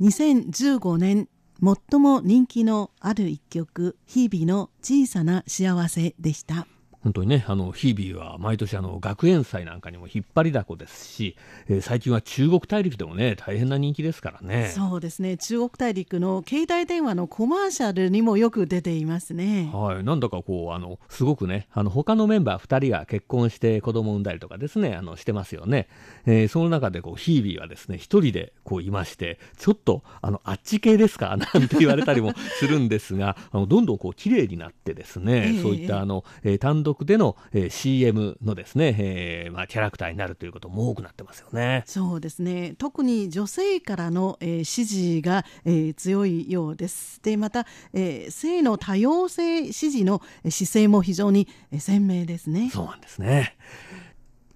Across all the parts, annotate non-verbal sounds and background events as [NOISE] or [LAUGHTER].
2015年最も人気のある一曲「日々の小さな幸せ」でした。本当にね、あの、日々は毎年あの、学園祭なんかにも引っ張りだこですし、えー、最近は中国大陸でもね、大変な人気ですからね。そうですね、中国大陸の携帯電話のコマーシャルにもよく出ていますね。はい、なんだかこう、あの、すごくね、あの、他のメンバー2人が結婚して子供を産んだりとかですね、あの、してますよね。えー、その中でこう、ヒービーはですね、一人でこういまして、ちょっと、あの、あっち系ですか？[LAUGHS] なんて言われたりもするんですが、あの、どんどんこう、綺麗になってですね、えー、そういったあの、えー、単独での、えー、CM のですね、えーまあ、キャラクターになるということも多くなってますよね。そうですね特に女性からの、えー、支持が、えー、強いようです。でまた、えー、性の多様性支持の姿勢も非常に鮮明ですね。そうなんですね。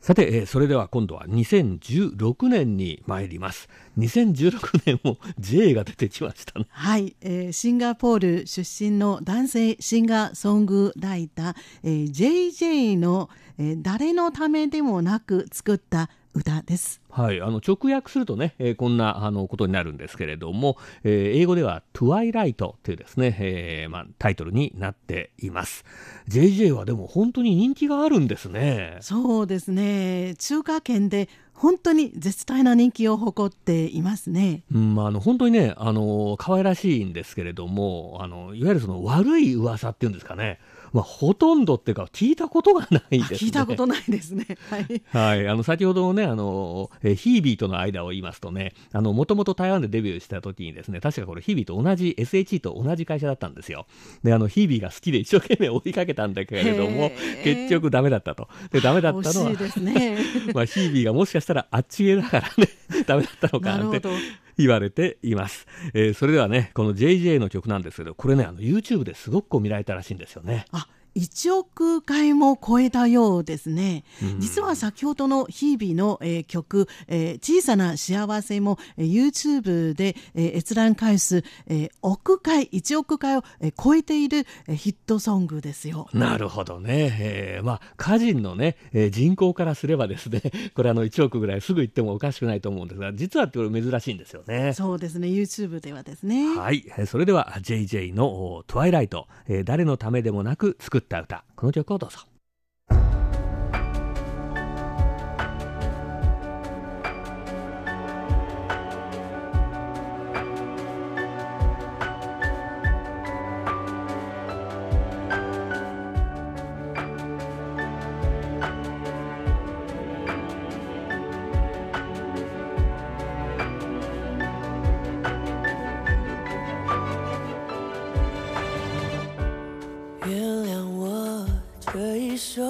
さて、えー、それでは今度は2016年に参ります。2016 [LAUGHS] 年も J が出てきましたね。はい、えー、シンガポール出身の男性シンガーソングライター、えー、JJ の、えー、誰のためでもなく作った歌です。はい、あの直訳するとね、えー、こんなあのことになるんですけれども、えー、英語ではトゥワイライトというですね、えー、まあ、タイトルになっています。JJ はでも本当に人気があるんですね。そうですね。中華圏で本当に絶大な人気を誇っていますね。うん、あの本当にね、あの可愛らしいんですけれども、あのいわゆるその悪い噂っていうんですかね。まあ、ほとんどっていうか、聞いたことがないですね。聞いたことないですね。はい。はい。あの、先ほどのね、あの、えヒービーとの間を言いますとね、あの、もともと台湾でデビューした時にですね、確かこれヒービーと同じ、SHE と同じ会社だったんですよ。で、あの、ヒービーが好きで一生懸命追いかけたんだけれども、結局ダメだったと。で、ダメだったのは、ね、[LAUGHS] まあ、ヒービーがもしかしたらあっちげだからね、ダメだったのかなって。言われています、えー、それではねこの JJ の曲なんですけどこれねあの YouTube ですごくこう見られたらしいんですよね。あ1億回も超えたようですね、うん、実は先ほどの日々の、えー、曲、えー、小さな幸せも、えー、YouTube で、えー、閲覧回数、えー、億回1億回を、えー、超えている、えー、ヒットソングですよ。なるほどね、えー、まあ歌人のね、えー、人口からすればですね [LAUGHS] これあの1億ぐらいすぐ言ってもおかしくないと思うんですが実はこれ珍しいんですよね。そうですね。YouTube ではですね。はい。それでは JJ の「トワイライト」えー、誰のためでもなく作った歌この曲をどうぞ。这一首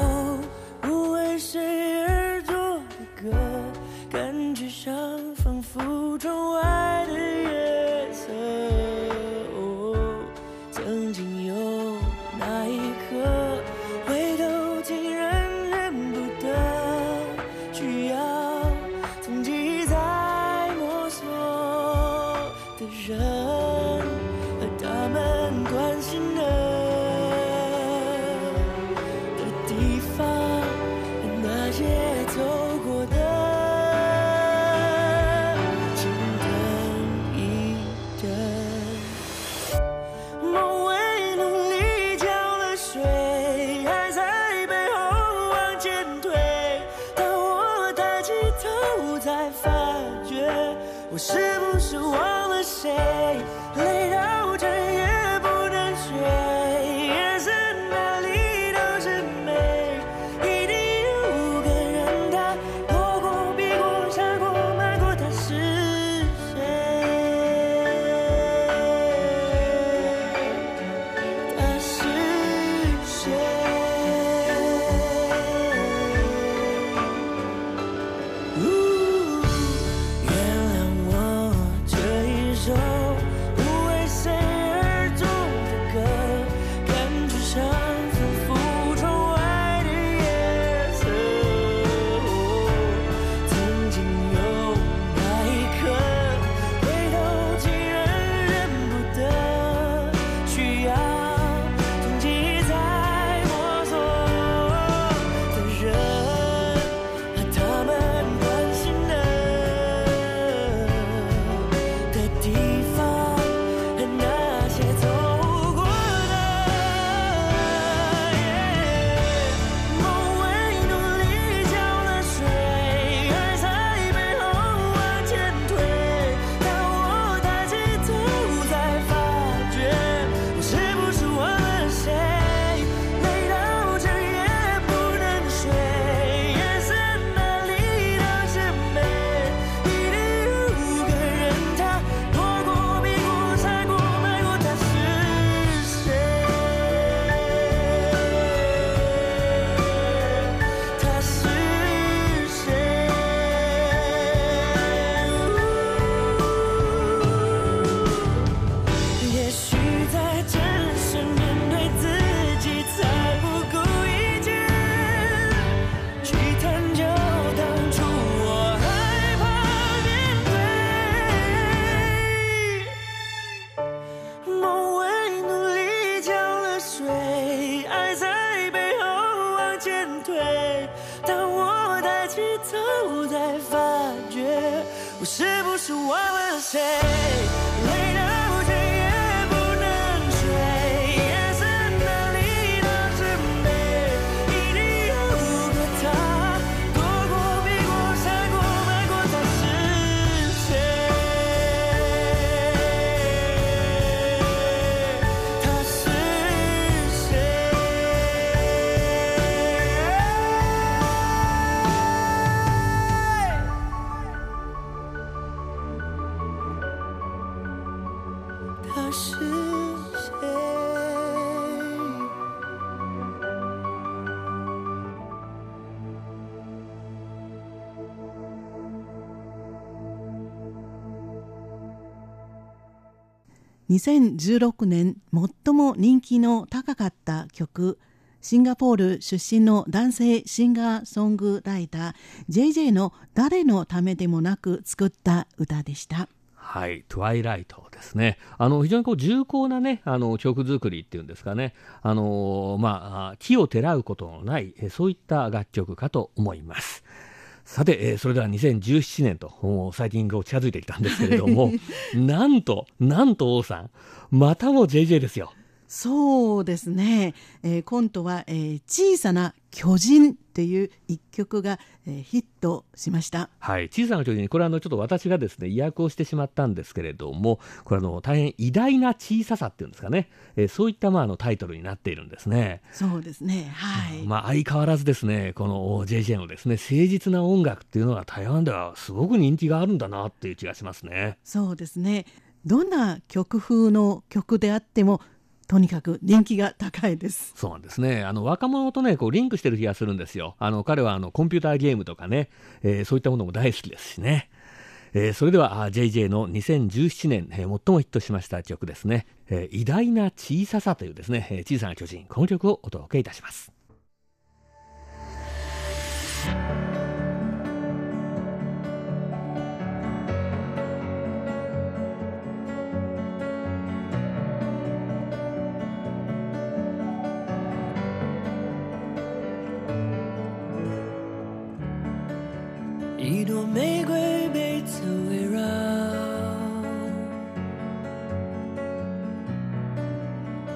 I will say later. 2016年最も人気の高かった曲シンガポール出身の男性シンガーソングライター JJ の誰のためでもなく作った歌でした。はい、トゥワイライトですね。あの、非常にこう重厚なね、あの、曲作りっていうんですかね。あの、まあ、木をてらうことのない、そういった楽曲かと思います。さて、えー、それでは2017年と最近近づいてきたんですけれども、[LAUGHS] なんと、なんと王さん、またも JJ ですよ。そうですね、えー、今度は、えー、小さな巨人っていう一曲が、えー、ヒットしました。はい、小さな巨人、これはあのちょっと私がですね、意訳をしてしまったんですけれども、これあの大変偉大な小ささっていうんですかね、えー、そういったまああのタイトルになっているんですね。そうですね。はい。まあ相変わらずですね、この JJ のですね、誠実な音楽っていうのは台湾ではすごく人気があるんだなっていう気がしますね。そうですね。どんな曲風の曲であってもとにかく人気が高いです。そうなんですね。あの、若者とね、こう、リンクしてる気がするんですよ。あの、彼は、あの、コンピューターゲームとかね、えー、そういったものも大好きですしね。えー、それでは、JJ の2017年、えー、最もヒットしました曲ですね。えー、偉大な小ささというですね、え小さな巨人、この曲をお届けいたします。一朵玫瑰被刺围绕，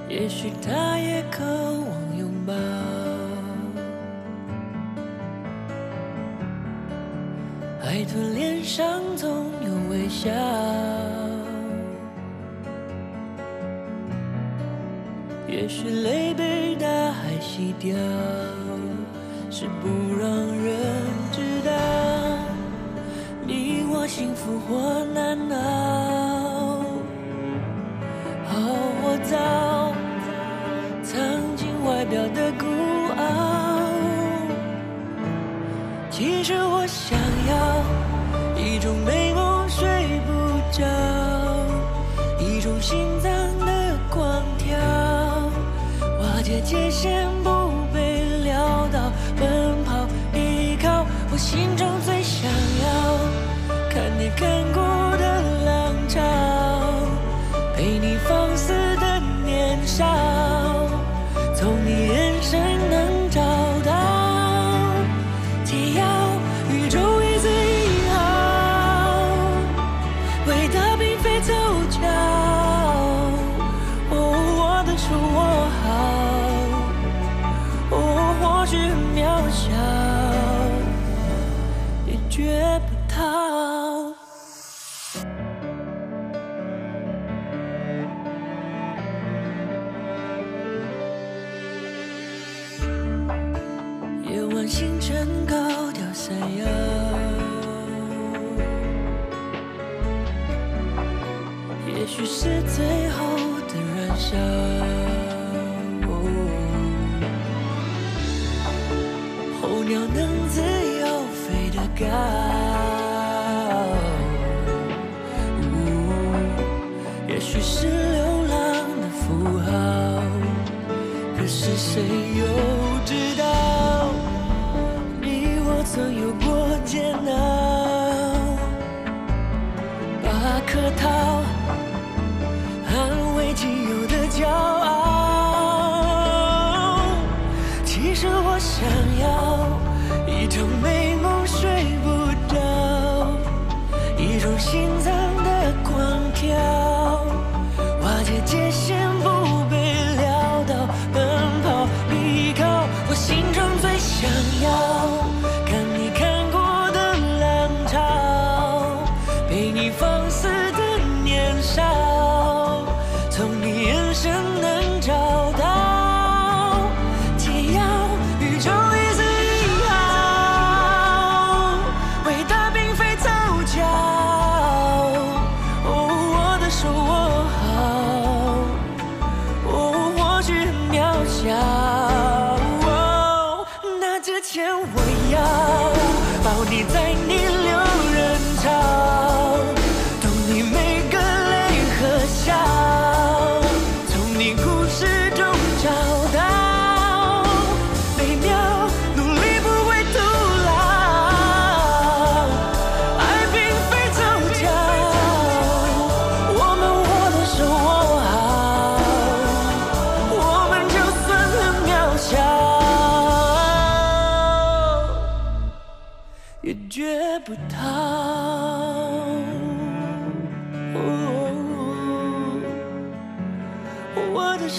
也许它也渴望拥抱。海豚脸上总有微笑，也许泪被大海洗掉，是不让人复活鸟能自由飞得高。哦、也许是流浪的符号，可是谁又知道，你我曾有过煎熬？把客套。一种心脏的狂跳笑。哦、那之前我要抱你在你。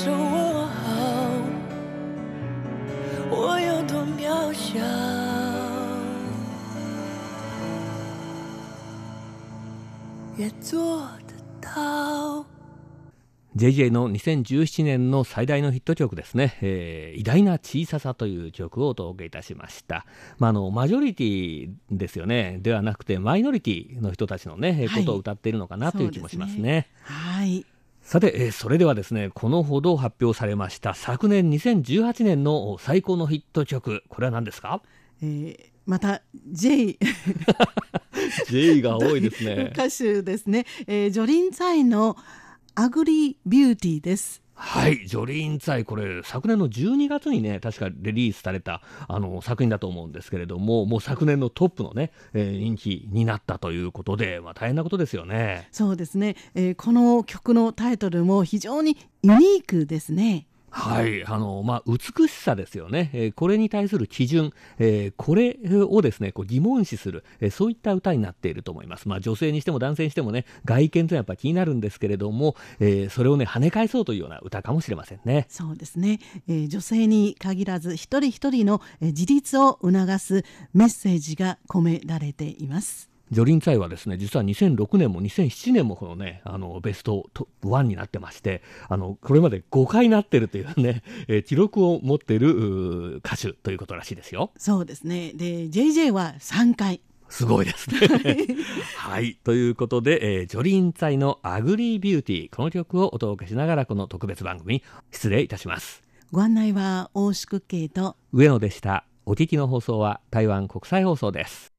说我好，我有多渺小，也做得到。JJ の2017年の最大のヒット曲ですね、えー偉大な小ささという曲をお届けいたしました。まあ、あの、マジョリティですよね。ではなくて、マイノリティの人たちのね、えーはいことを歌っているのかなという気もしますね。はい。さて、えーそれではですね、このほど発表されました昨年2018年の最高のヒット曲、これは何ですか？えーまた J ?J [LAUGHS] が多いですね。[LAUGHS] 歌手ですね、えージョリンツァイの Ugly Beauty です。はい、ジョリーンツァイ、これ、昨年の12月にね、確かリリースされたあの作品だと思うんですけれども、もう昨年のトップのね、えー人気になったということで、まあ、大変なことですよね。そうですね、えーこの曲のタイトルも非常にユニークですね。はい、あの、まあ、美しさですよね。えーこれに対する基準、えーこれをですね、こう疑問視する、えーそういった歌になっていると思います。まあ、女性にしても男性にしてもね、外見というのはやっぱ気になるんですけれども、えそれをね、跳ね返そうというような歌かもしれませんね。そうですね、え女性に限らず一人一人の自立を促すメッセージが込められています。ジョリンツァイはですね、実は2006年も2007年もこのね、あの、ベスト1になってまして、あの、これまで5回なってるというね、[LAUGHS] えー記録を持っている歌手ということらしいですよ。そうですねで JJ は3回すごいですね。[LAUGHS] はい。ということで、えージョリンツァイの Ugly Beauty、この曲をお届けしながら、この特別番組、失礼いたします。ご案内は大宿慶と上野でした。お聞きの放送は台湾国際放送です。《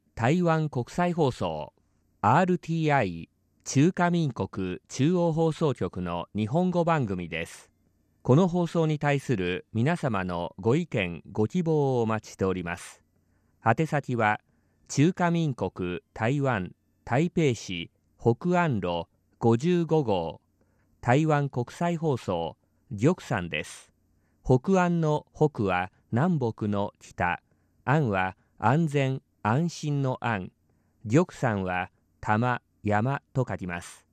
台湾国際放送 RTI 中華民国中央放送局の日本語番組です。この放送に対する皆様のご意見、ご希望をお待ちしております。宛先は中華民国台湾台北市北安路55号台湾国際放送玉山です。北安の北は南北の北、安は安全安心の安、玉山は玉山と書きます。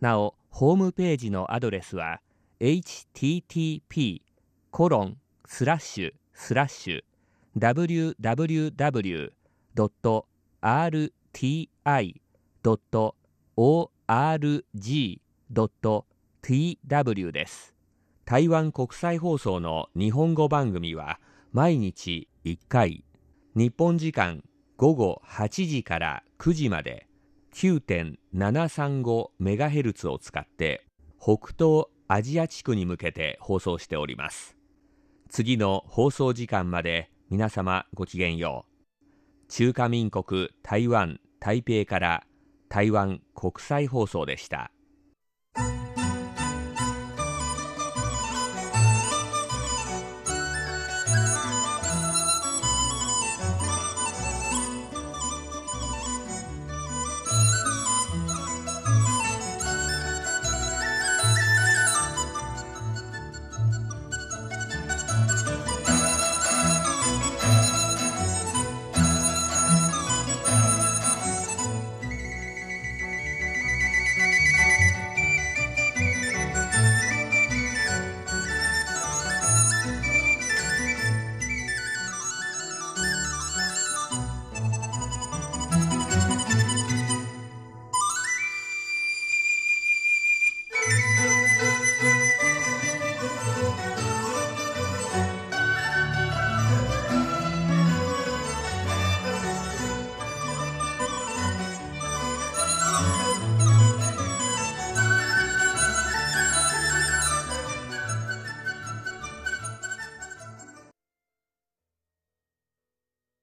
なお、ホームページのアドレスは http コロンスラッシュスラッシュ www.rti.org.tw です。台湾国際放送の日本語番組は毎日1回、日本時間午後8時から9時まで 9.735MHz を使って北東アジア地区に向けて放送しております。次の放送時間まで皆様ごきげんよう。中華民国台湾台北から台湾国際放送でした。